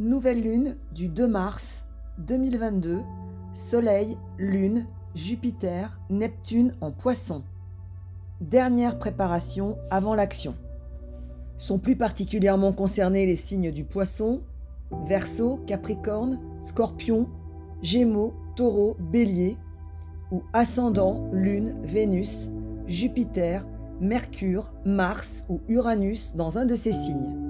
Nouvelle lune du 2 mars 2022. Soleil, Lune, Jupiter, Neptune en poisson. Dernière préparation avant l'action. Sont plus particulièrement concernés les signes du poisson, Verseau, Capricorne, Scorpion, Gémeaux, Taureau, Bélier, ou ascendant, Lune, Vénus, Jupiter, Mercure, Mars ou Uranus dans un de ces signes.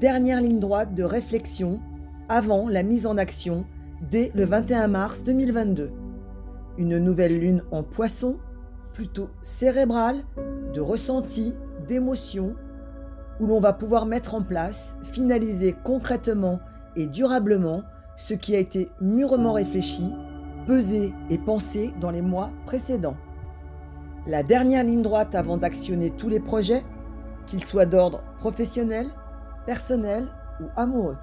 Dernière ligne droite de réflexion avant la mise en action dès le 21 mars 2022. Une nouvelle lune en poisson, plutôt cérébrale, de ressenti, d'émotion, où l'on va pouvoir mettre en place, finaliser concrètement et durablement ce qui a été mûrement réfléchi, pesé et pensé dans les mois précédents. La dernière ligne droite avant d'actionner tous les projets, qu'ils soient d'ordre professionnel, personnel ou amoureux.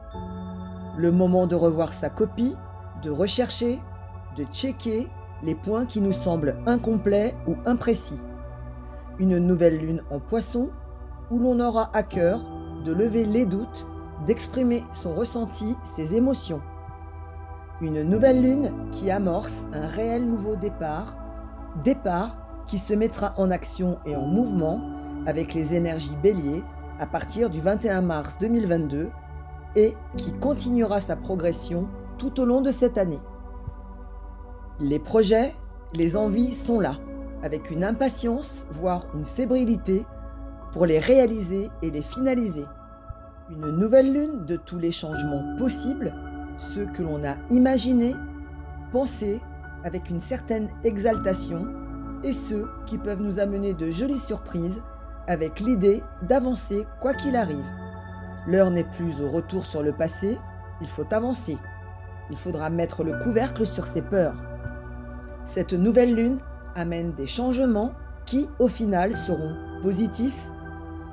Le moment de revoir sa copie, de rechercher, de checker les points qui nous semblent incomplets ou imprécis. Une nouvelle lune en poisson où l'on aura à cœur de lever les doutes, d'exprimer son ressenti, ses émotions. Une nouvelle lune qui amorce un réel nouveau départ, départ qui se mettra en action et en mouvement avec les énergies béliers à partir du 21 mars 2022 et qui continuera sa progression tout au long de cette année. Les projets, les envies sont là, avec une impatience, voire une fébrilité, pour les réaliser et les finaliser. Une nouvelle lune de tous les changements possibles, ceux que l'on a imaginés, pensés, avec une certaine exaltation, et ceux qui peuvent nous amener de jolies surprises, avec l'idée d'avancer quoi qu'il arrive. L'heure n'est plus au retour sur le passé, il faut avancer. Il faudra mettre le couvercle sur ses peurs. Cette nouvelle lune amène des changements qui, au final, seront positifs,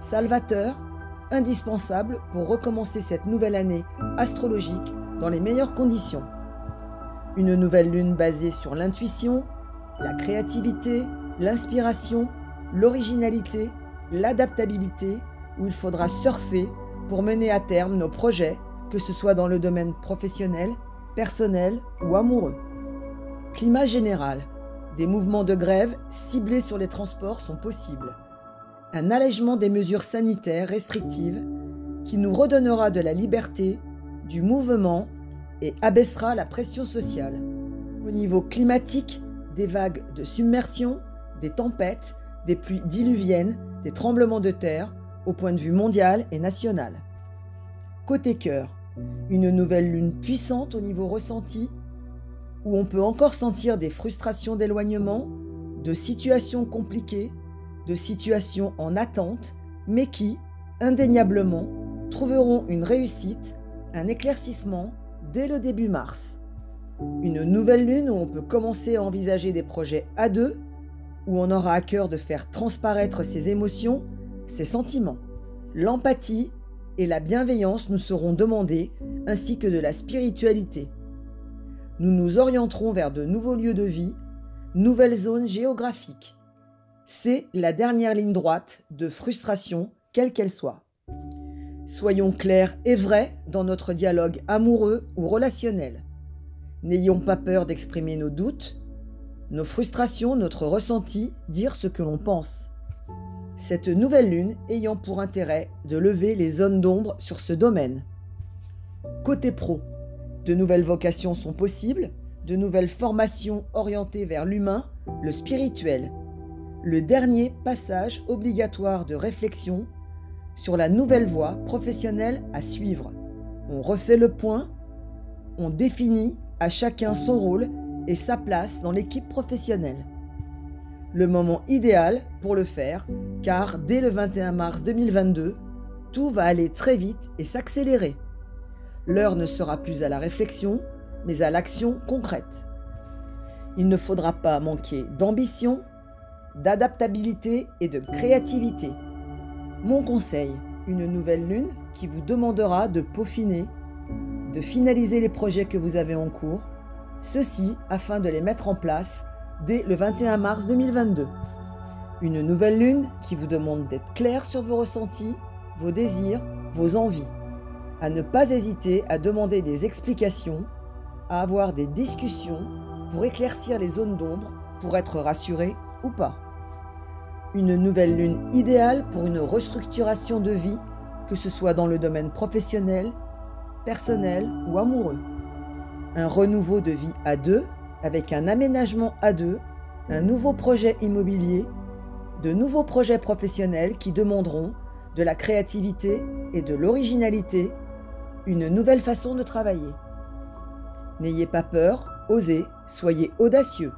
salvateurs, indispensables pour recommencer cette nouvelle année astrologique dans les meilleures conditions. Une nouvelle lune basée sur l'intuition, la créativité, l'inspiration, l'originalité, l'adaptabilité, où il faudra surfer pour mener à terme nos projets, que ce soit dans le domaine professionnel, personnel ou amoureux. Climat général. Des mouvements de grève ciblés sur les transports sont possibles. Un allègement des mesures sanitaires restrictives qui nous redonnera de la liberté, du mouvement et abaissera la pression sociale. Au niveau climatique, des vagues de submersion, des tempêtes, des pluies diluviennes, des tremblements de terre au point de vue mondial et national. Côté cœur, une nouvelle lune puissante au niveau ressenti, où on peut encore sentir des frustrations d'éloignement, de situations compliquées, de situations en attente, mais qui, indéniablement, trouveront une réussite, un éclaircissement dès le début mars. Une nouvelle lune où on peut commencer à envisager des projets à deux, où on aura à cœur de faire transparaître ses émotions, ses sentiments. L'empathie et la bienveillance nous seront demandées, ainsi que de la spiritualité. Nous nous orienterons vers de nouveaux lieux de vie, nouvelles zones géographiques. C'est la dernière ligne droite de frustration, quelle qu'elle soit. Soyons clairs et vrais dans notre dialogue amoureux ou relationnel. N'ayons pas peur d'exprimer nos doutes, nos frustrations, notre ressenti, dire ce que l'on pense. Cette nouvelle lune ayant pour intérêt de lever les zones d'ombre sur ce domaine. Côté pro, de nouvelles vocations sont possibles, de nouvelles formations orientées vers l'humain, le spirituel. Le dernier passage obligatoire de réflexion sur la nouvelle voie professionnelle à suivre. On refait le point, on définit à chacun son rôle et sa place dans l'équipe professionnelle. Le moment idéal pour le faire, car dès le 21 mars 2022, tout va aller très vite et s'accélérer. L'heure ne sera plus à la réflexion, mais à l'action concrète. Il ne faudra pas manquer d'ambition, d'adaptabilité et de créativité. Mon conseil, une nouvelle lune qui vous demandera de peaufiner de finaliser les projets que vous avez en cours, ceci afin de les mettre en place dès le 21 mars 2022. Une nouvelle lune qui vous demande d'être clair sur vos ressentis, vos désirs, vos envies. à ne pas hésiter à demander des explications, à avoir des discussions pour éclaircir les zones d'ombre, pour être rassuré ou pas. Une nouvelle lune idéale pour une restructuration de vie, que ce soit dans le domaine professionnel, personnel ou amoureux. Un renouveau de vie à deux, avec un aménagement à deux, un nouveau projet immobilier, de nouveaux projets professionnels qui demanderont de la créativité et de l'originalité, une nouvelle façon de travailler. N'ayez pas peur, osez, soyez audacieux.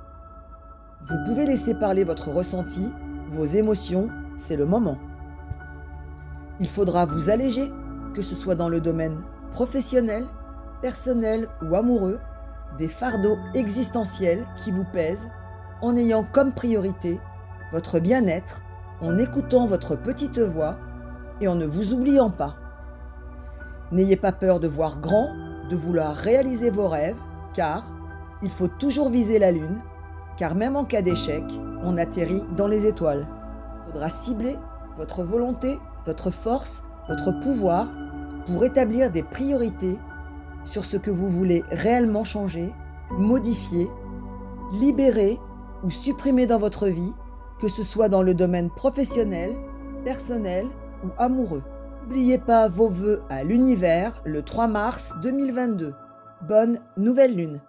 Vous pouvez laisser parler votre ressenti vos émotions, c'est le moment. Il faudra vous alléger, que ce soit dans le domaine professionnel, personnel ou amoureux, des fardeaux existentiels qui vous pèsent, en ayant comme priorité votre bien-être, en écoutant votre petite voix et en ne vous oubliant pas. N'ayez pas peur de voir grand, de vouloir réaliser vos rêves, car il faut toujours viser la lune, car même en cas d'échec, on atterrit dans les étoiles. Il faudra cibler votre volonté, votre force, votre pouvoir pour établir des priorités sur ce que vous voulez réellement changer, modifier, libérer ou supprimer dans votre vie, que ce soit dans le domaine professionnel, personnel ou amoureux. N'oubliez pas vos vœux à l'univers le 3 mars 2022. Bonne nouvelle lune